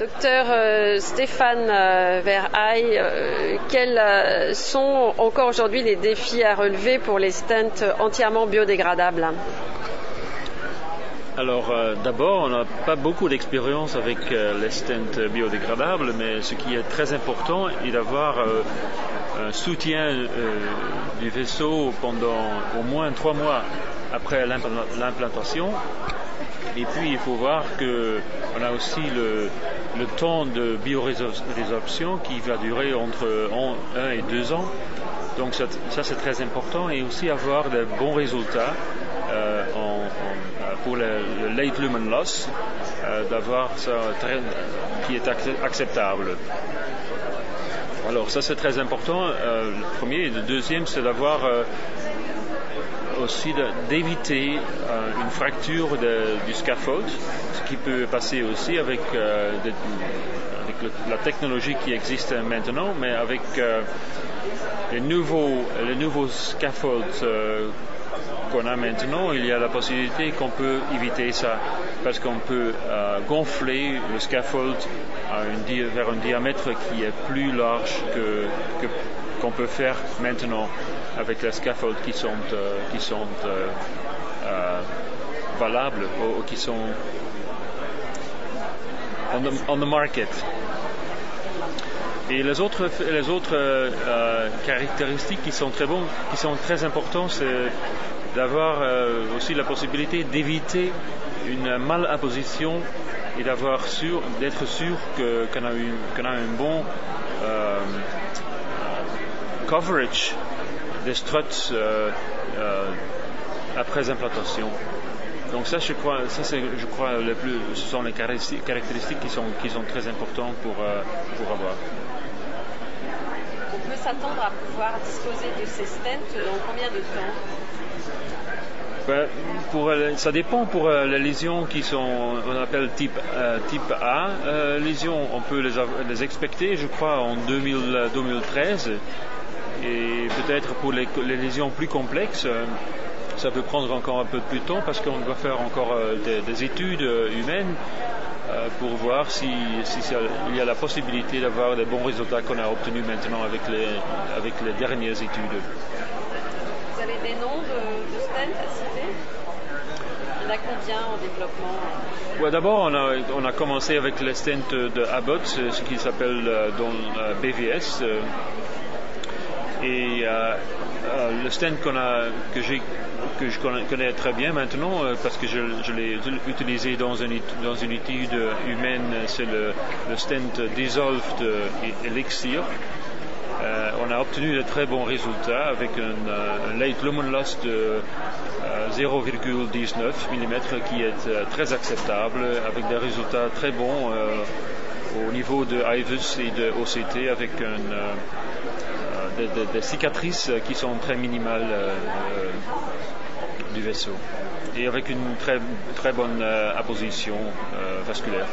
Docteur euh, Stéphane euh, Verhaey, euh, quels sont encore aujourd'hui les défis à relever pour les stents entièrement biodégradables? Alors d'abord, on n'a pas beaucoup d'expérience avec les stents biodégradables, mais ce qui est très important est d'avoir un soutien du vaisseau pendant au moins trois mois après l'implantation. Et puis il faut voir qu'on a aussi le, le temps de biorésorption qui va durer entre 1 et 2 ans. Donc ça, c'est très important et aussi avoir de bons résultats euh, pour le, late lumen loss, euh, d'avoir ça qui est acceptable. Alors ça c'est très important, euh, le premier. Et le deuxième c'est d'avoir aussi d'éviter euh, une fracture du scaffold, ce qui peut passer aussi avec, euh, la technologie qui existe maintenant, mais avec euh, les, nouveaux, les nouveaux scaffolds qu'on a maintenant, il y a la possibilité qu'on peut éviter ça parce qu'on peut gonfler le scaffold vers un diamètre qui est plus large que, qu'on peut faire maintenant avec les scaffolds qui sont, euh, qui sont euh, euh, valables ou, qui sont on the, on the market. Et les autres, les autres caractéristiques qui sont très bons, qui sont très importantes, c'est d'avoir aussi la possibilité d'éviter une malimposition et d'avoir sûr, d'être sûr qu'on a, qu a, un bon coverage des struts euh, euh, après implantation. Donc ça, je crois, ça c'est, je crois, le plus, ce sont les caractéristiques qui sont, qui sont très importantes pour, euh, pour avoir. Peut s'attendre à pouvoir disposer de ces stents dans combien de temps ben, pour, ça dépend pour les lésions qui sont, on appelle type, type A. lésions, on peut les, les expecter, je crois, en 2000, 2013. Et peut-être pour les, lésions plus complexes, euh, ça peut prendre encore un peu plus de temps parce qu'on doit faire encore euh, des, études euh, humaines pour voir si, il y a la possibilité d'avoir des bons résultats qu'on a obtenus maintenant avec les, avec les dernières études. Vous avez des noms de, stents à citer? Il y en a combien en développement? D'abord, on a, on a, commencé avec les stents de Abbott, ce qui s'appelle BVS. Et euh, euh, le stent a, que, je connais très bien maintenant, euh, parce que je, l'ai utilisé dans une, dans étude humaine, c'est le, le, stent Dissolved Elixir. on a obtenu de très bons résultats avec un, late lumen loss de 0,19 mm qui est très acceptable, avec des résultats très bons au niveau de IVUS et de OCT avec un des, cicatrices qui sont très minimales euh, euh, du vaisseau et avec une très, très bonne euh, apposition vasculaire.